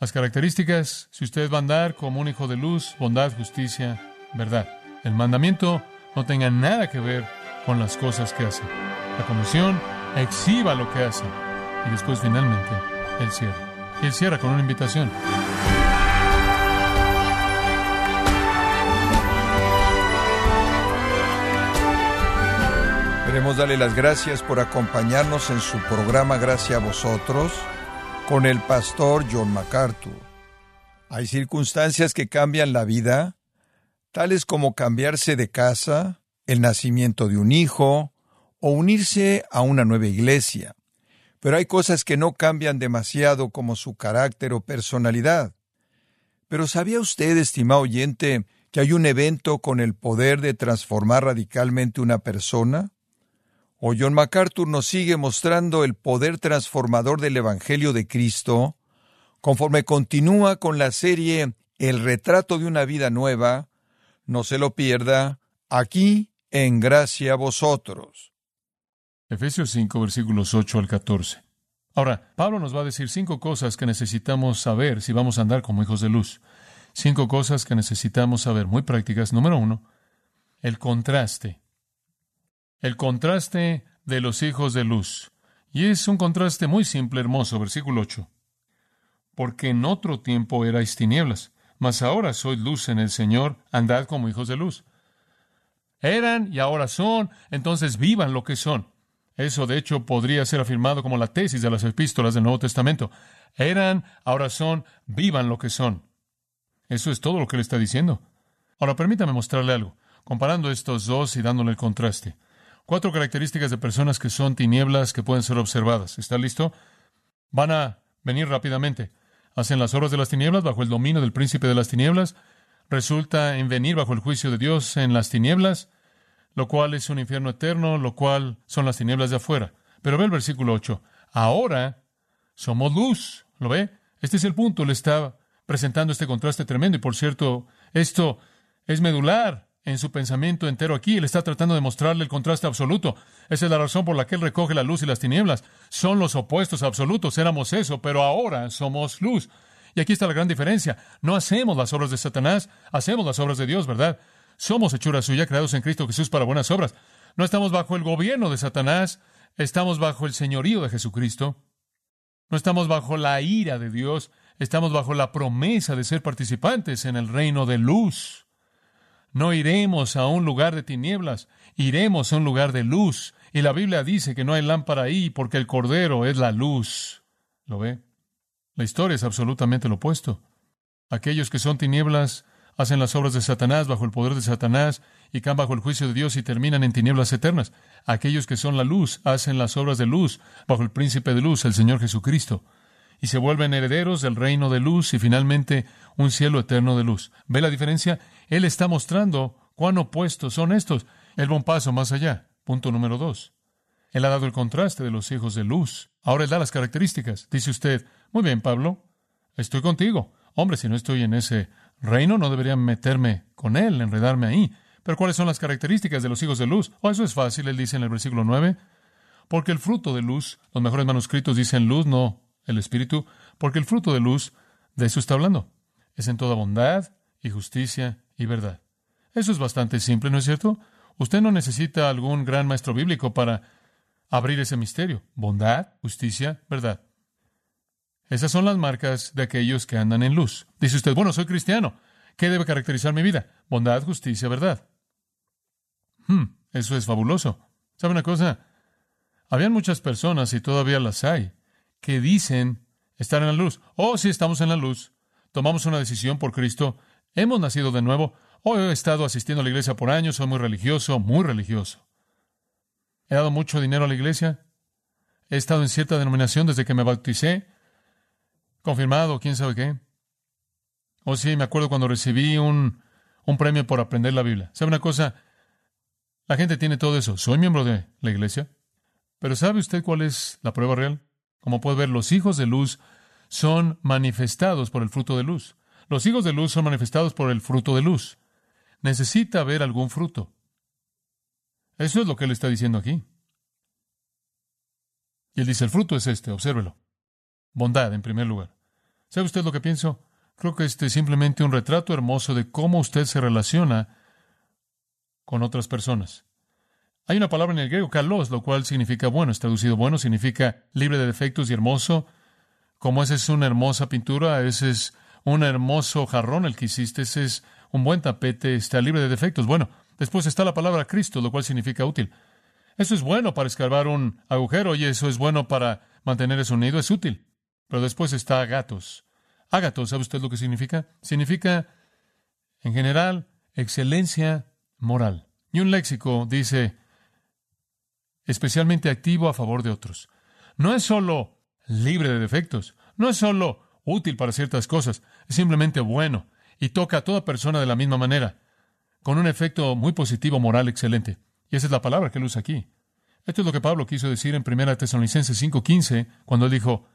Las características, si usted va a andar como un hijo de luz, bondad, justicia, verdad. El mandamiento no tenga nada que ver con las cosas que hace. La comisión exhiba lo que hace. Y después finalmente, Él cierra. Y Él cierra con una invitación. Queremos darle las gracias por acompañarnos en su programa Gracias a vosotros con el pastor John MacArthur. Hay circunstancias que cambian la vida, tales como cambiarse de casa, el nacimiento de un hijo o unirse a una nueva iglesia. Pero hay cosas que no cambian demasiado como su carácter o personalidad. Pero ¿sabía usted, estimado oyente, que hay un evento con el poder de transformar radicalmente una persona? O John MacArthur nos sigue mostrando el poder transformador del Evangelio de Cristo, conforme continúa con la serie El retrato de una vida nueva. No se lo pierda, aquí en gracia a vosotros. Efesios 5, versículos 8 al 14. Ahora, Pablo nos va a decir cinco cosas que necesitamos saber si vamos a andar como hijos de luz. Cinco cosas que necesitamos saber, muy prácticas. Número uno, el contraste el contraste de los hijos de luz. Y es un contraste muy simple, hermoso, versículo 8. Porque en otro tiempo erais tinieblas, mas ahora sois luz en el Señor, andad como hijos de luz. Eran y ahora son, entonces vivan lo que son. Eso, de hecho, podría ser afirmado como la tesis de las epístolas del Nuevo Testamento. Eran, ahora son, vivan lo que son. Eso es todo lo que le está diciendo. Ahora, permítame mostrarle algo, comparando estos dos y dándole el contraste. Cuatro características de personas que son tinieblas que pueden ser observadas. ¿Está listo? Van a venir rápidamente. Hacen las obras de las tinieblas bajo el dominio del príncipe de las tinieblas. Resulta en venir bajo el juicio de Dios en las tinieblas, lo cual es un infierno eterno, lo cual son las tinieblas de afuera. Pero ve el versículo 8. Ahora somos luz. ¿Lo ve? Este es el punto. Le está presentando este contraste tremendo. Y por cierto, esto es medular en su pensamiento entero aquí. Él está tratando de mostrarle el contraste absoluto. Esa es la razón por la que él recoge la luz y las tinieblas. Son los opuestos absolutos. Éramos eso, pero ahora somos luz. Y aquí está la gran diferencia. No hacemos las obras de Satanás, hacemos las obras de Dios, ¿verdad? Somos hechura suya, creados en Cristo Jesús para buenas obras. No estamos bajo el gobierno de Satanás, estamos bajo el señorío de Jesucristo. No estamos bajo la ira de Dios, estamos bajo la promesa de ser participantes en el reino de luz. No iremos a un lugar de tinieblas, iremos a un lugar de luz. Y la Biblia dice que no hay lámpara ahí porque el Cordero es la luz. ¿Lo ve? La historia es absolutamente lo opuesto. Aquellos que son tinieblas hacen las obras de Satanás bajo el poder de Satanás y caen bajo el juicio de Dios y terminan en tinieblas eternas. Aquellos que son la luz hacen las obras de luz bajo el príncipe de luz, el Señor Jesucristo y se vuelven herederos del reino de luz y finalmente un cielo eterno de luz. ¿Ve la diferencia? Él está mostrando cuán opuestos son estos. Él va paso más allá. Punto número dos. Él ha dado el contraste de los hijos de luz. Ahora él da las características. Dice usted, muy bien, Pablo, estoy contigo. Hombre, si no estoy en ese reino, no debería meterme con él, enredarme ahí. Pero ¿cuáles son las características de los hijos de luz? Oh, eso es fácil, él dice en el versículo 9. Porque el fruto de luz, los mejores manuscritos dicen luz, no el Espíritu, porque el fruto de luz, de eso está hablando. Es en toda bondad y justicia y verdad. Eso es bastante simple, ¿no es cierto? Usted no necesita algún gran maestro bíblico para abrir ese misterio. Bondad, justicia, verdad. Esas son las marcas de aquellos que andan en luz. Dice usted, bueno, soy cristiano. ¿Qué debe caracterizar mi vida? Bondad, justicia, verdad. Hmm, eso es fabuloso. ¿Sabe una cosa? Habían muchas personas y todavía las hay que dicen estar en la luz. Oh, sí, estamos en la luz. Tomamos una decisión por Cristo. Hemos nacido de nuevo. Oh, he estado asistiendo a la iglesia por años. Soy muy religioso, muy religioso. He dado mucho dinero a la iglesia. He estado en cierta denominación desde que me bauticé. Confirmado, quién sabe qué. Oh, sí, me acuerdo cuando recibí un, un premio por aprender la Biblia. ¿Sabe una cosa? La gente tiene todo eso. Soy miembro de la iglesia. Pero ¿sabe usted cuál es la prueba real? Como puede ver, los hijos de luz son manifestados por el fruto de luz. Los hijos de luz son manifestados por el fruto de luz. Necesita haber algún fruto. Eso es lo que él está diciendo aquí. Y él dice, el fruto es este, obsérvelo. Bondad, en primer lugar. ¿Sabe usted lo que pienso? Creo que este es simplemente un retrato hermoso de cómo usted se relaciona con otras personas. Hay una palabra en el griego, kalos, lo cual significa bueno, es traducido bueno, significa libre de defectos y hermoso. Como esa es una hermosa pintura, ese es un hermoso jarrón el que hiciste, ese es un buen tapete, está libre de defectos. Bueno, después está la palabra Cristo, lo cual significa útil. Eso es bueno para escarbar un agujero y eso es bueno para mantener ese unido, es útil. Pero después está agatos. Agatos, ¿sabe usted lo que significa? Significa, en general, excelencia moral. Y un léxico dice, especialmente activo a favor de otros. No es solo libre de defectos, no es solo útil para ciertas cosas, es simplemente bueno y toca a toda persona de la misma manera, con un efecto muy positivo moral excelente. Y esa es la palabra que él usa aquí. Esto es lo que Pablo quiso decir en 1 Tesalonicenses 5:15, cuando dijo,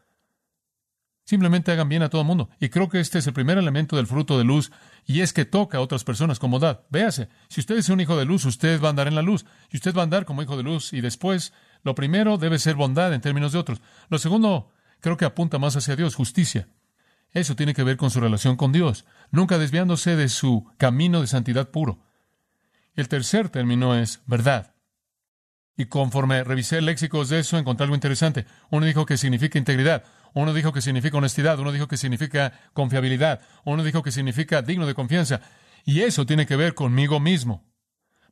simplemente hagan bien a todo el mundo. Y creo que este es el primer elemento del fruto de luz, y es que toca a otras personas como da. Véase, si usted es un hijo de luz, usted va a andar en la luz, y usted va a andar como hijo de luz, y después, lo primero debe ser bondad en términos de otros. Lo segundo, creo que apunta más hacia Dios, justicia. Eso tiene que ver con su relación con Dios, nunca desviándose de su camino de santidad puro. El tercer término es verdad. Y conforme revisé léxicos de eso, encontré algo interesante. Uno dijo que significa integridad, uno dijo que significa honestidad, uno dijo que significa confiabilidad, uno dijo que significa digno de confianza. Y eso tiene que ver conmigo mismo.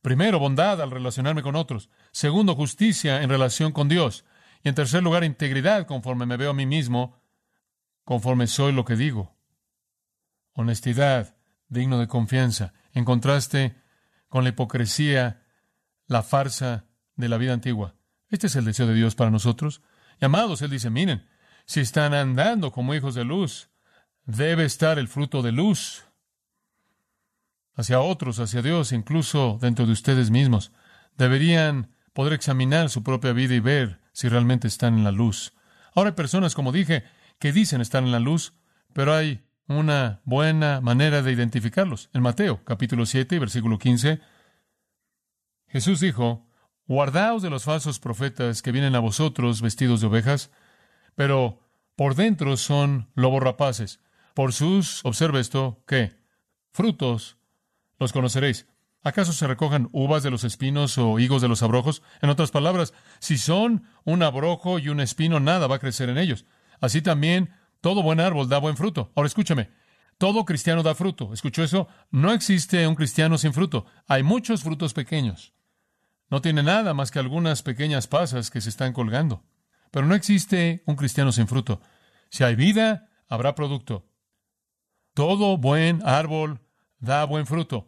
Primero, bondad al relacionarme con otros. Segundo, justicia en relación con Dios. Y en tercer lugar, integridad conforme me veo a mí mismo, conforme soy lo que digo. Honestidad, digno de confianza, en contraste con la hipocresía, la farsa de la vida antigua. Este es el deseo de Dios para nosotros. Y amados, Él dice, miren, si están andando como hijos de luz, debe estar el fruto de luz hacia otros, hacia Dios, incluso dentro de ustedes mismos. Deberían poder examinar su propia vida y ver si realmente están en la luz. Ahora hay personas, como dije, que dicen estar en la luz, pero hay una buena manera de identificarlos. En Mateo, capítulo 7, versículo 15, Jesús dijo, Guardaos de los falsos profetas que vienen a vosotros vestidos de ovejas, pero por dentro son lobos rapaces. Por sus, observe esto, ¿qué? Frutos los conoceréis. ¿Acaso se recojan uvas de los espinos o higos de los abrojos? En otras palabras, si son un abrojo y un espino, nada va a crecer en ellos. Así también, todo buen árbol da buen fruto. Ahora escúchame, todo cristiano da fruto. ¿Escuchó eso? No existe un cristiano sin fruto. Hay muchos frutos pequeños. No tiene nada más que algunas pequeñas pasas que se están colgando. Pero no existe un cristiano sin fruto. Si hay vida, habrá producto. Todo buen árbol da buen fruto.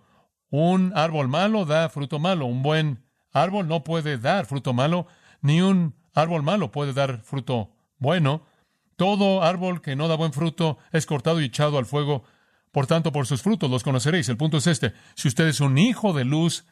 Un árbol malo da fruto malo. Un buen árbol no puede dar fruto malo, ni un árbol malo puede dar fruto bueno. Todo árbol que no da buen fruto es cortado y echado al fuego. Por tanto, por sus frutos los conoceréis. El punto es este. Si usted es un hijo de luz,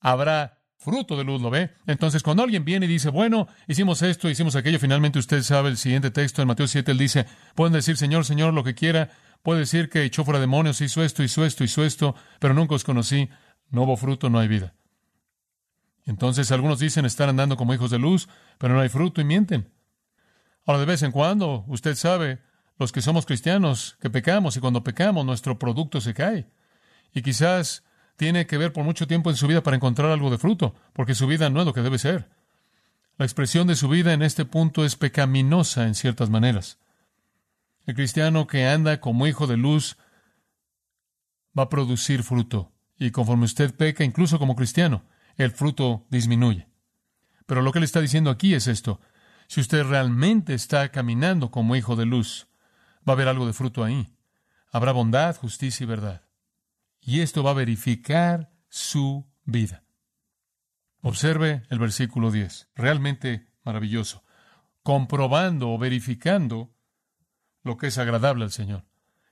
habrá fruto de luz, ¿lo ve? Entonces, cuando alguien viene y dice, bueno, hicimos esto, hicimos aquello, finalmente usted sabe el siguiente texto en Mateo 7, él dice, pueden decir, Señor, Señor, lo que quiera, puede decir que echó fuera demonios, hizo esto, hizo esto, hizo esto, pero nunca os conocí, no hubo fruto, no hay vida. Entonces, algunos dicen estar andando como hijos de luz, pero no hay fruto y mienten. Ahora, de vez en cuando, usted sabe, los que somos cristianos, que pecamos y cuando pecamos nuestro producto se cae. Y quizás tiene que ver por mucho tiempo en su vida para encontrar algo de fruto, porque su vida no es lo que debe ser. La expresión de su vida en este punto es pecaminosa en ciertas maneras. El cristiano que anda como hijo de luz va a producir fruto, y conforme usted peca, incluso como cristiano, el fruto disminuye. Pero lo que le está diciendo aquí es esto. Si usted realmente está caminando como hijo de luz, va a haber algo de fruto ahí. Habrá bondad, justicia y verdad y esto va a verificar su vida. Observe el versículo 10, realmente maravilloso, comprobando o verificando lo que es agradable al Señor.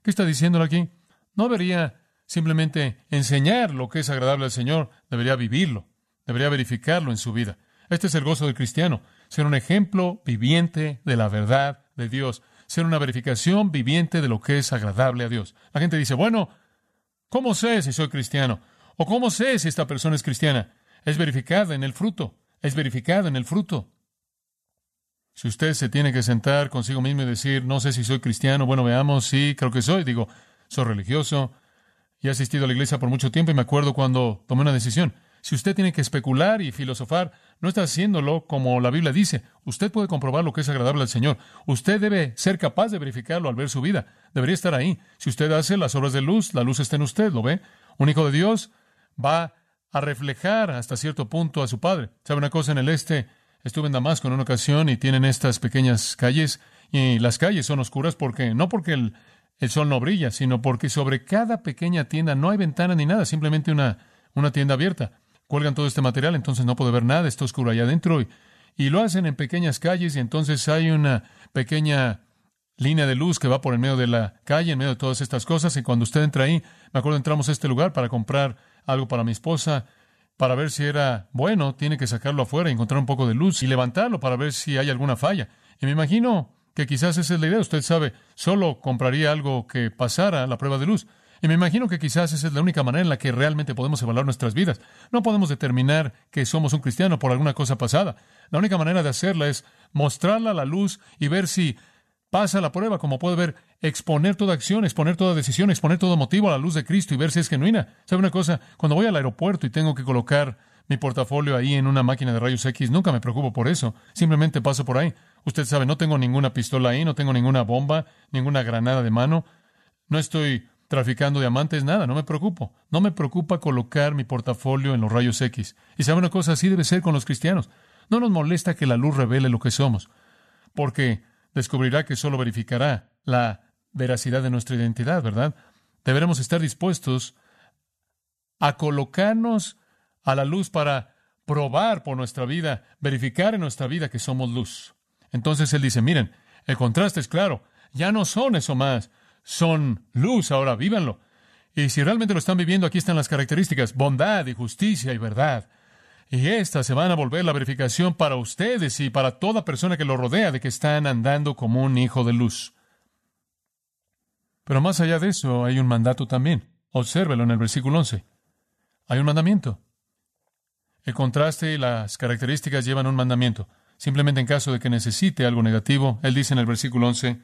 ¿Qué está diciéndolo aquí? No debería simplemente enseñar lo que es agradable al Señor, debería vivirlo, debería verificarlo en su vida. Este es el gozo del cristiano, ser un ejemplo viviente de la verdad de Dios, ser una verificación viviente de lo que es agradable a Dios. La gente dice, bueno, ¿Cómo sé si soy cristiano? ¿O cómo sé si esta persona es cristiana? Es verificada en el fruto. Es verificada en el fruto. Si usted se tiene que sentar consigo mismo y decir, no sé si soy cristiano, bueno, veamos, sí, creo que soy, digo, soy religioso, y he asistido a la iglesia por mucho tiempo y me acuerdo cuando tomé una decisión. Si usted tiene que especular y filosofar, no está haciéndolo como la Biblia dice. Usted puede comprobar lo que es agradable al Señor. Usted debe ser capaz de verificarlo al ver su vida. Debería estar ahí. Si usted hace las obras de luz, la luz está en usted, ¿lo ve? Un hijo de Dios va a reflejar hasta cierto punto a su Padre. ¿Sabe una cosa? En el este estuve en Damasco en una ocasión y tienen estas pequeñas calles y las calles son oscuras porque no porque el, el sol no brilla, sino porque sobre cada pequeña tienda no hay ventana ni nada, simplemente una, una tienda abierta cuelgan todo este material, entonces no puede ver nada, está oscuro allá adentro, y, y lo hacen en pequeñas calles, y entonces hay una pequeña línea de luz que va por el medio de la calle, en medio de todas estas cosas, y cuando usted entra ahí, me acuerdo entramos a este lugar para comprar algo para mi esposa, para ver si era bueno, tiene que sacarlo afuera encontrar un poco de luz y levantarlo para ver si hay alguna falla. Y me imagino que quizás esa es la idea, usted sabe, solo compraría algo que pasara la prueba de luz. Y me imagino que quizás esa es la única manera en la que realmente podemos evaluar nuestras vidas. No podemos determinar que somos un cristiano por alguna cosa pasada. La única manera de hacerla es mostrarla a la luz y ver si pasa la prueba, como puede ver, exponer toda acción, exponer toda decisión, exponer todo motivo a la luz de Cristo y ver si es genuina. ¿Sabe una cosa? Cuando voy al aeropuerto y tengo que colocar mi portafolio ahí en una máquina de rayos X, nunca me preocupo por eso. Simplemente paso por ahí. Usted sabe, no tengo ninguna pistola ahí, no tengo ninguna bomba, ninguna granada de mano. No estoy traficando diamantes, nada, no me preocupo. No me preocupa colocar mi portafolio en los rayos X. Y sabe una cosa, así debe ser con los cristianos. No nos molesta que la luz revele lo que somos, porque descubrirá que solo verificará la veracidad de nuestra identidad, ¿verdad? Deberemos estar dispuestos a colocarnos a la luz para probar por nuestra vida, verificar en nuestra vida que somos luz. Entonces él dice, miren, el contraste es claro, ya no son eso más, son luz ahora, vívanlo. Y si realmente lo están viviendo, aquí están las características, bondad y justicia y verdad. Y estas se van a volver la verificación para ustedes y para toda persona que lo rodea de que están andando como un hijo de luz. Pero más allá de eso, hay un mandato también. Obsérvelo en el versículo 11. Hay un mandamiento. El contraste y las características llevan un mandamiento. Simplemente en caso de que necesite algo negativo, él dice en el versículo 11,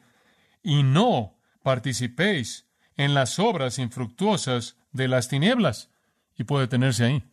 y no participéis en las obras infructuosas de las tinieblas. Y puede tenerse ahí.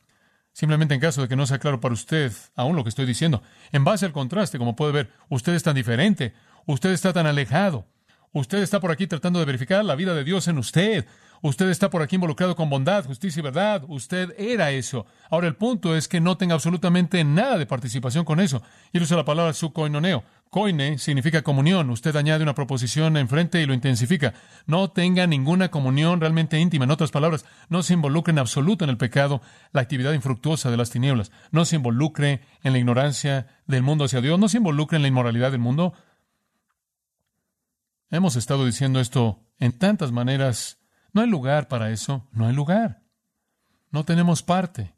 Simplemente en caso de que no sea claro para usted aún lo que estoy diciendo. En base al contraste, como puede ver, usted es tan diferente, usted está tan alejado, usted está por aquí tratando de verificar la vida de Dios en usted, Usted está por aquí involucrado con bondad, justicia y verdad. Usted era eso. Ahora el punto es que no tenga absolutamente nada de participación con eso. Y él usa la palabra su koinoneo. Koine significa comunión. Usted añade una proposición enfrente y lo intensifica. No tenga ninguna comunión realmente íntima. En otras palabras, no se involucre en absoluto en el pecado, la actividad infructuosa de las tinieblas. No se involucre en la ignorancia del mundo hacia Dios. No se involucre en la inmoralidad del mundo. Hemos estado diciendo esto en tantas maneras no hay lugar para eso, no hay lugar. No tenemos parte.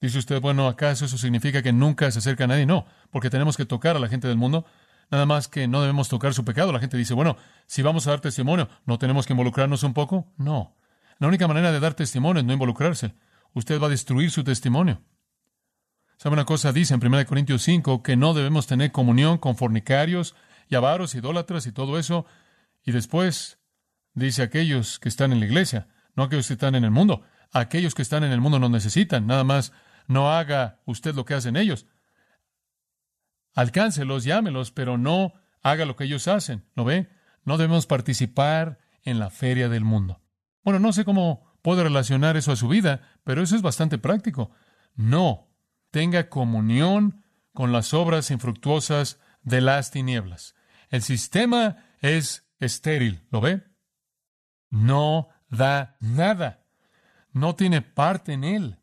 Dice usted, bueno, ¿acaso eso significa que nunca se acerca a nadie? No, porque tenemos que tocar a la gente del mundo. Nada más que no debemos tocar su pecado. La gente dice, bueno, si vamos a dar testimonio, ¿no tenemos que involucrarnos un poco? No. La única manera de dar testimonio es no involucrarse. Usted va a destruir su testimonio. ¿Sabe una cosa? Dice en 1 Corintios 5 que no debemos tener comunión con fornicarios y avaros, idólatras y todo eso. Y después Dice aquellos que están en la iglesia, no aquellos que están en el mundo. Aquellos que están en el mundo no necesitan, nada más no haga usted lo que hacen ellos. Alcáncelos, llámelos, pero no haga lo que ellos hacen. ¿Lo ve? No debemos participar en la feria del mundo. Bueno, no sé cómo puedo relacionar eso a su vida, pero eso es bastante práctico. No tenga comunión con las obras infructuosas de las tinieblas. El sistema es estéril, ¿lo ve? no da nada, no tiene parte en él.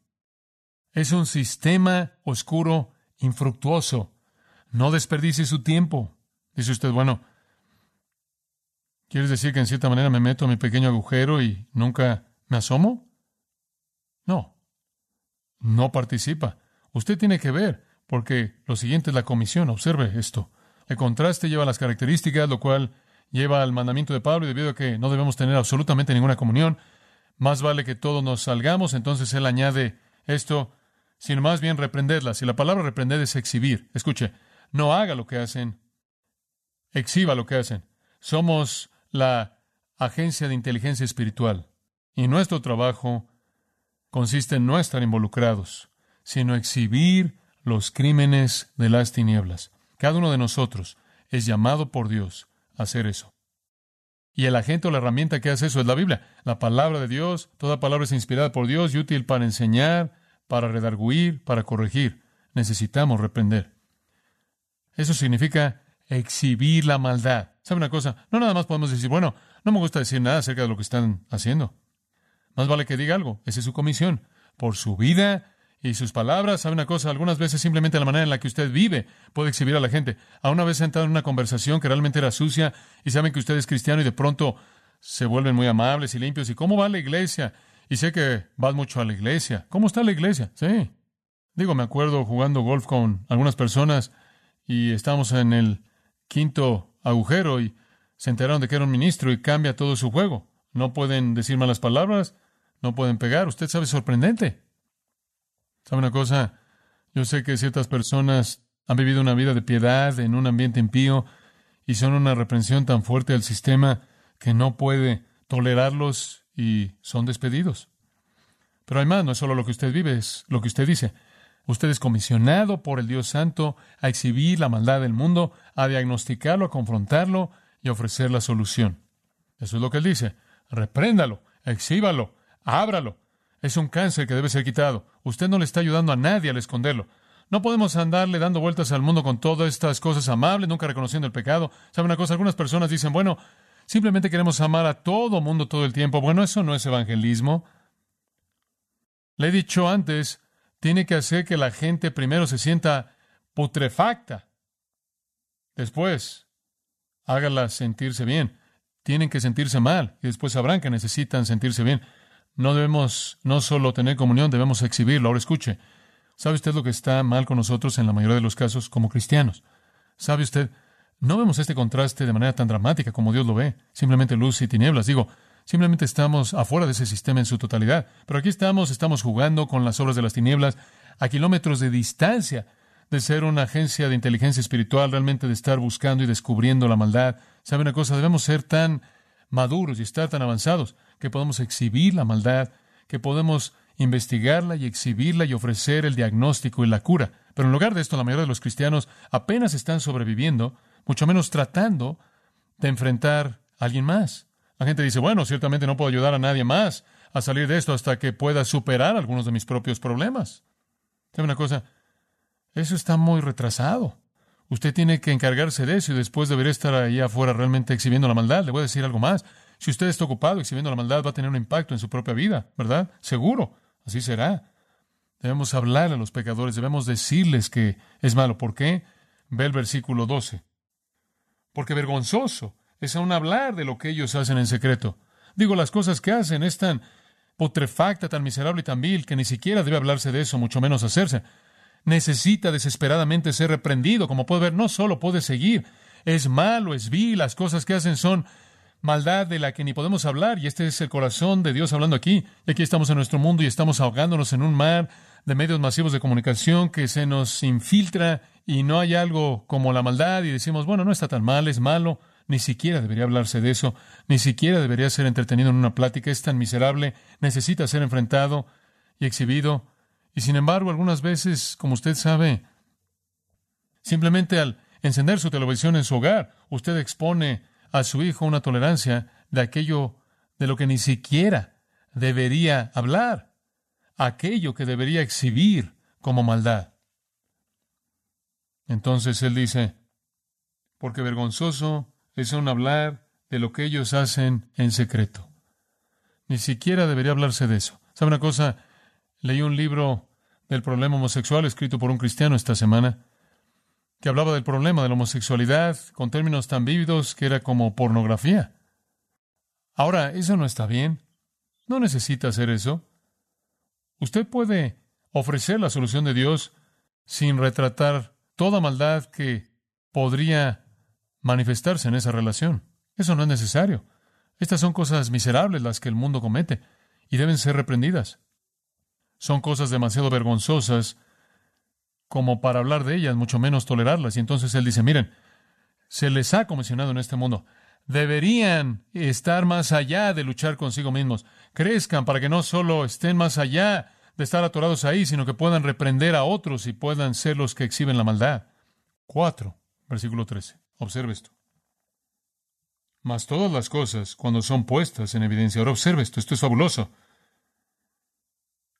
Es un sistema oscuro, infructuoso. No desperdicie su tiempo. Dice usted, bueno, ¿quieres decir que en cierta manera me meto a mi pequeño agujero y nunca me asomo? No, no participa. Usted tiene que ver, porque lo siguiente es la comisión. Observe esto. El contraste lleva las características, lo cual lleva al mandamiento de Pablo y debido a que no debemos tener absolutamente ninguna comunión, más vale que todos nos salgamos, entonces él añade esto, sino más bien reprenderlas. Y la palabra reprender es exhibir. Escuche, no haga lo que hacen, exhiba lo que hacen. Somos la agencia de inteligencia espiritual y nuestro trabajo consiste en no estar involucrados, sino exhibir los crímenes de las tinieblas. Cada uno de nosotros es llamado por Dios a hacer eso. Y el agente o la herramienta que hace eso es la Biblia, la palabra de Dios. Toda palabra es inspirada por Dios y útil para enseñar, para redarguir, para corregir. Necesitamos reprender. Eso significa exhibir la maldad. ¿Sabe una cosa? No nada más podemos decir, bueno, no me gusta decir nada acerca de lo que están haciendo. Más vale que diga algo. Esa es su comisión. Por su vida y sus palabras, ¿sabe una cosa? Algunas veces simplemente la manera en la que usted vive puede exhibir a la gente. A una vez entrado en una conversación que realmente era sucia y saben que usted es cristiano y de pronto se vuelven muy amables y limpios. ¿Y cómo va la iglesia? Y sé que vas mucho a la iglesia. ¿Cómo está la iglesia? Sí. Digo, me acuerdo jugando golf con algunas personas y estábamos en el quinto agujero y se enteraron de que era un ministro y cambia todo su juego. No pueden decir malas palabras, no pueden pegar. Usted sabe, sorprendente. ¿Sabe una cosa? Yo sé que ciertas personas han vivido una vida de piedad en un ambiente impío y son una reprensión tan fuerte al sistema que no puede tolerarlos y son despedidos. Pero hay más, no es solo lo que usted vive, es lo que usted dice. Usted es comisionado por el Dios Santo a exhibir la maldad del mundo, a diagnosticarlo, a confrontarlo y a ofrecer la solución. Eso es lo que él dice. Repréndalo, exhíbalo, ábralo, es un cáncer que debe ser quitado. Usted no le está ayudando a nadie al esconderlo. No podemos andarle dando vueltas al mundo con todas estas cosas amables, nunca reconociendo el pecado. ¿Sabe una cosa? Algunas personas dicen, bueno, simplemente queremos amar a todo mundo todo el tiempo. Bueno, eso no es evangelismo. Le he dicho antes, tiene que hacer que la gente primero se sienta putrefacta. Después, hágala sentirse bien. Tienen que sentirse mal y después sabrán que necesitan sentirse bien. No debemos no solo tener comunión, debemos exhibirlo. Ahora escuche, ¿sabe usted lo que está mal con nosotros en la mayoría de los casos como cristianos? ¿Sabe usted? No vemos este contraste de manera tan dramática como Dios lo ve, simplemente luz y tinieblas. Digo, simplemente estamos afuera de ese sistema en su totalidad. Pero aquí estamos, estamos jugando con las obras de las tinieblas a kilómetros de distancia de ser una agencia de inteligencia espiritual, realmente de estar buscando y descubriendo la maldad. ¿Sabe una cosa? Debemos ser tan maduros y estar tan avanzados que podemos exhibir la maldad, que podemos investigarla y exhibirla y ofrecer el diagnóstico y la cura. Pero en lugar de esto, la mayoría de los cristianos apenas están sobreviviendo, mucho menos tratando de enfrentar a alguien más. La gente dice, bueno, ciertamente no puedo ayudar a nadie más a salir de esto hasta que pueda superar algunos de mis propios problemas. ¿Sabe una cosa? Eso está muy retrasado. Usted tiene que encargarse de eso y después debería estar ahí afuera realmente exhibiendo la maldad. Le voy a decir algo más. Si usted está ocupado exhibiendo la maldad, va a tener un impacto en su propia vida, ¿verdad? Seguro, así será. Debemos hablar a los pecadores, debemos decirles que es malo. ¿Por qué? Ve el versículo 12. Porque vergonzoso es aún hablar de lo que ellos hacen en secreto. Digo, las cosas que hacen es tan putrefacta, tan miserable y tan vil que ni siquiera debe hablarse de eso, mucho menos hacerse. Necesita desesperadamente ser reprendido. Como puede ver, no solo puede seguir. Es malo, es vil, las cosas que hacen son maldad de la que ni podemos hablar, y este es el corazón de Dios hablando aquí. Y aquí estamos en nuestro mundo y estamos ahogándonos en un mar de medios masivos de comunicación que se nos infiltra y no hay algo como la maldad y decimos, bueno, no está tan mal, es malo, ni siquiera debería hablarse de eso, ni siquiera debería ser entretenido en una plática, es tan miserable, necesita ser enfrentado y exhibido. Y sin embargo, algunas veces, como usted sabe, simplemente al encender su televisión en su hogar, usted expone a su hijo una tolerancia de aquello de lo que ni siquiera debería hablar, aquello que debería exhibir como maldad. Entonces él dice, porque vergonzoso es aún hablar de lo que ellos hacen en secreto. Ni siquiera debería hablarse de eso. ¿Sabe una cosa? Leí un libro del problema homosexual escrito por un cristiano esta semana que hablaba del problema de la homosexualidad con términos tan vívidos que era como pornografía. Ahora, eso no está bien. No necesita hacer eso. Usted puede ofrecer la solución de Dios sin retratar toda maldad que podría manifestarse en esa relación. Eso no es necesario. Estas son cosas miserables las que el mundo comete y deben ser reprendidas. Son cosas demasiado vergonzosas como para hablar de ellas, mucho menos tolerarlas. Y entonces él dice, miren, se les ha comisionado en este mundo. Deberían estar más allá de luchar consigo mismos. Crezcan para que no solo estén más allá de estar atorados ahí, sino que puedan reprender a otros y puedan ser los que exhiben la maldad. 4, versículo 13. Observe esto. Mas todas las cosas, cuando son puestas en evidencia, ahora observe esto, esto es fabuloso.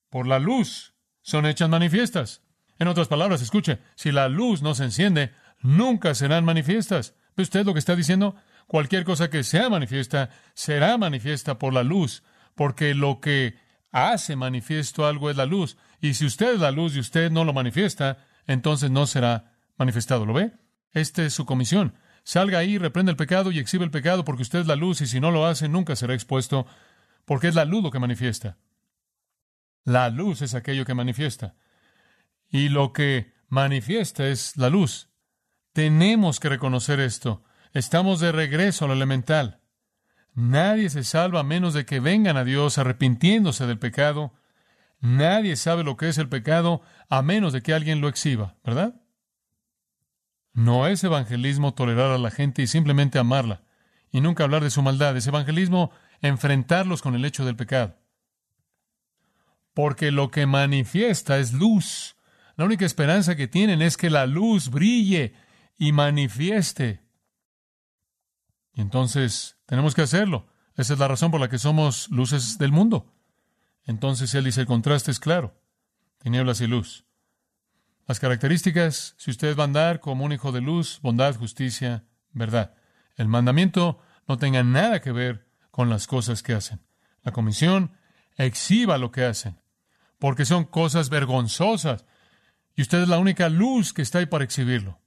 Por la luz son hechas manifiestas. En otras palabras, escuche, si la luz no se enciende, nunca serán manifiestas. ¿Ve usted lo que está diciendo? Cualquier cosa que sea manifiesta será manifiesta por la luz, porque lo que hace manifiesto algo es la luz. Y si usted es la luz y usted no lo manifiesta, entonces no será manifestado. ¿Lo ve? Esta es su comisión. Salga ahí, reprende el pecado y exhibe el pecado porque usted es la luz y si no lo hace nunca será expuesto porque es la luz lo que manifiesta. La luz es aquello que manifiesta. Y lo que manifiesta es la luz. Tenemos que reconocer esto. Estamos de regreso a lo elemental. Nadie se salva a menos de que vengan a Dios arrepintiéndose del pecado. Nadie sabe lo que es el pecado a menos de que alguien lo exhiba, ¿verdad? No es evangelismo tolerar a la gente y simplemente amarla y nunca hablar de su maldad. Es evangelismo enfrentarlos con el hecho del pecado. Porque lo que manifiesta es luz. La única esperanza que tienen es que la luz brille y manifieste. Y entonces tenemos que hacerlo. Esa es la razón por la que somos luces del mundo. Entonces él dice, el contraste es claro. Tinieblas y luz. Las características, si usted va a andar como un hijo de luz, bondad, justicia, verdad. El mandamiento no tenga nada que ver con las cosas que hacen. La comisión exhiba lo que hacen, porque son cosas vergonzosas, y usted es la única luz que está ahí para exhibirlo.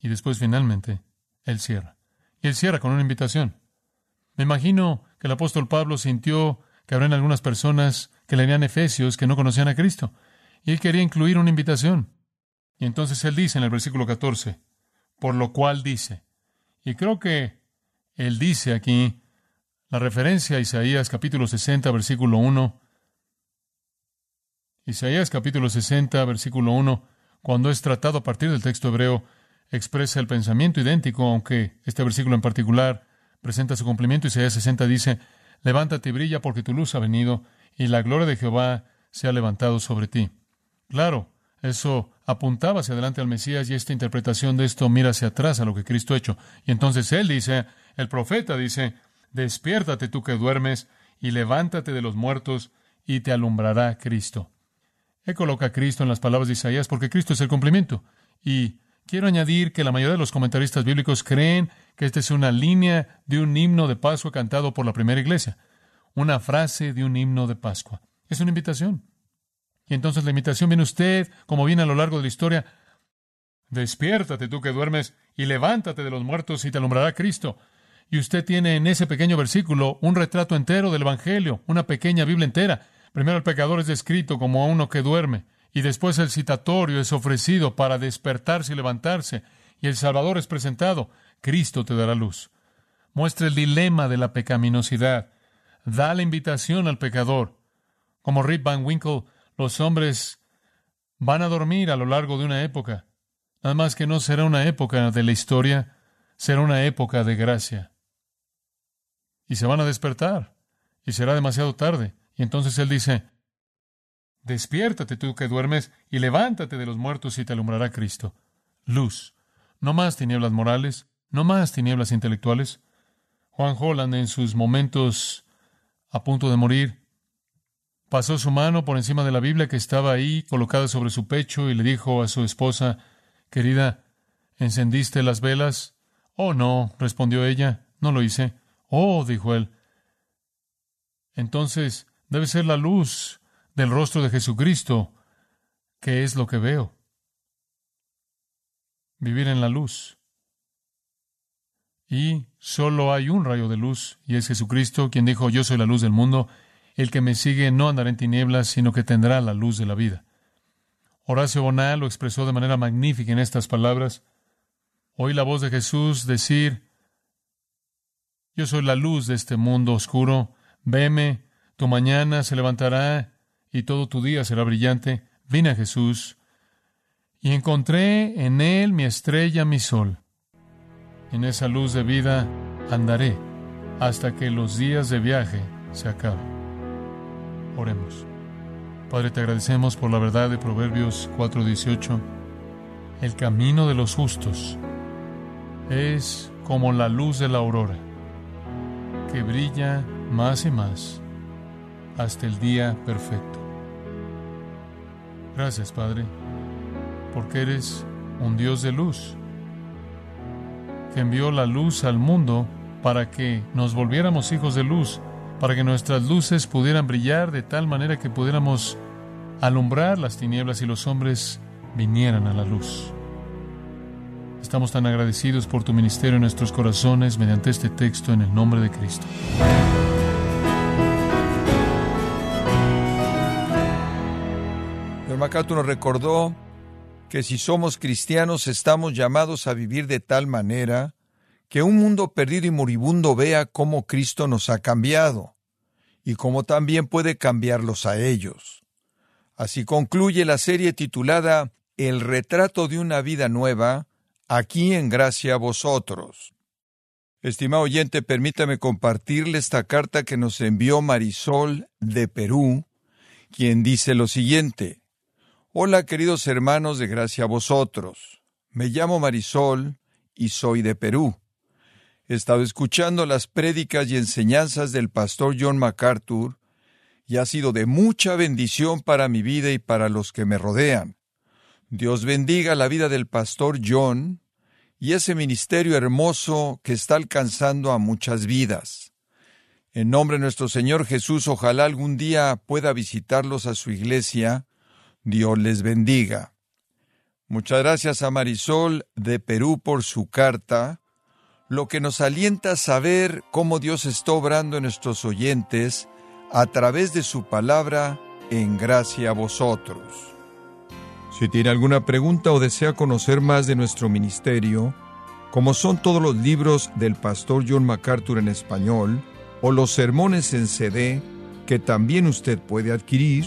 Y después finalmente, Él cierra. Y Él cierra con una invitación. Me imagino que el apóstol Pablo sintió que habrían algunas personas que leerían Efesios que no conocían a Cristo. Y él quería incluir una invitación. Y entonces él dice en el versículo 14, por lo cual dice. Y creo que él dice aquí la referencia a Isaías capítulo 60, versículo 1, Isaías capítulo 60, versículo 1, cuando es tratado a partir del texto hebreo, expresa el pensamiento idéntico, aunque este versículo en particular presenta su cumplimiento. Isaías 60 dice, levántate y brilla porque tu luz ha venido y la gloria de Jehová se ha levantado sobre ti. Claro, eso apuntaba hacia adelante al Mesías y esta interpretación de esto mira hacia atrás a lo que Cristo ha hecho. Y entonces él dice, el profeta dice, despiértate tú que duermes y levántate de los muertos y te alumbrará Cristo. Él coloca a Cristo en las palabras de Isaías porque Cristo es el cumplimiento. Y quiero añadir que la mayoría de los comentaristas bíblicos creen que esta es una línea de un himno de Pascua cantado por la primera iglesia, una frase de un himno de Pascua. Es una invitación. Y entonces la invitación viene usted, como viene a lo largo de la historia, despiértate tú que duermes y levántate de los muertos y te alumbrará Cristo. Y usted tiene en ese pequeño versículo un retrato entero del Evangelio, una pequeña Biblia entera. Primero el pecador es descrito como a uno que duerme, y después el citatorio es ofrecido para despertarse y levantarse, y el Salvador es presentado. Cristo te dará luz. Muestra el dilema de la pecaminosidad. Da la invitación al pecador. Como Rip Van Winkle, los hombres van a dormir a lo largo de una época. Nada más que no será una época de la historia, será una época de gracia. Y se van a despertar, y será demasiado tarde. Y entonces él dice, despiértate tú que duermes y levántate de los muertos y te alumbrará Cristo. Luz. No más tinieblas morales, no más tinieblas intelectuales. Juan Holland en sus momentos a punto de morir pasó su mano por encima de la Biblia que estaba ahí colocada sobre su pecho y le dijo a su esposa, querida, ¿encendiste las velas? Oh, no, respondió ella, no lo hice. Oh, dijo él. Entonces, Debe ser la luz del rostro de Jesucristo, que es lo que veo. Vivir en la luz. Y solo hay un rayo de luz, y es Jesucristo, quien dijo, yo soy la luz del mundo, el que me sigue no andará en tinieblas, sino que tendrá la luz de la vida. Horacio Bonal lo expresó de manera magnífica en estas palabras. Oí la voz de Jesús decir, yo soy la luz de este mundo oscuro, veme, tu mañana se levantará y todo tu día será brillante. Ven a Jesús. y encontré en él mi estrella, mi sol. En esa luz de vida andaré hasta que los días de viaje se acaben. Oremos. Padre, te agradecemos por la verdad de Proverbios 4:18. El camino de los justos es como la luz de la aurora, que brilla más y más hasta el día perfecto. Gracias, Padre porque eres un Dios de luz, que envió la luz al mundo para que nos volviéramos hijos de luz, para que nuestras luces pudieran brillar de tal manera que pudiéramos alumbrar las tinieblas y los hombres vinieran a la luz. Estamos tan agradecidos por tu ministerio en nuestros corazones mediante este texto en el nombre de Cristo. Macato nos recordó que si somos cristianos estamos llamados a vivir de tal manera que un mundo perdido y moribundo vea cómo Cristo nos ha cambiado y cómo también puede cambiarlos a ellos. Así concluye la serie titulada El retrato de una vida nueva, aquí en gracia a vosotros. Estimado oyente, permítame compartirle esta carta que nos envió Marisol de Perú, quien dice lo siguiente. Hola queridos hermanos de gracia a vosotros. Me llamo Marisol y soy de Perú. He estado escuchando las prédicas y enseñanzas del pastor John MacArthur y ha sido de mucha bendición para mi vida y para los que me rodean. Dios bendiga la vida del pastor John y ese ministerio hermoso que está alcanzando a muchas vidas. En nombre de nuestro Señor Jesús, ojalá algún día pueda visitarlos a su iglesia Dios les bendiga. Muchas gracias a Marisol de Perú por su carta, lo que nos alienta a saber cómo Dios está obrando en nuestros oyentes a través de su palabra en gracia a vosotros. Si tiene alguna pregunta o desea conocer más de nuestro ministerio, como son todos los libros del pastor John MacArthur en español o los sermones en CD que también usted puede adquirir,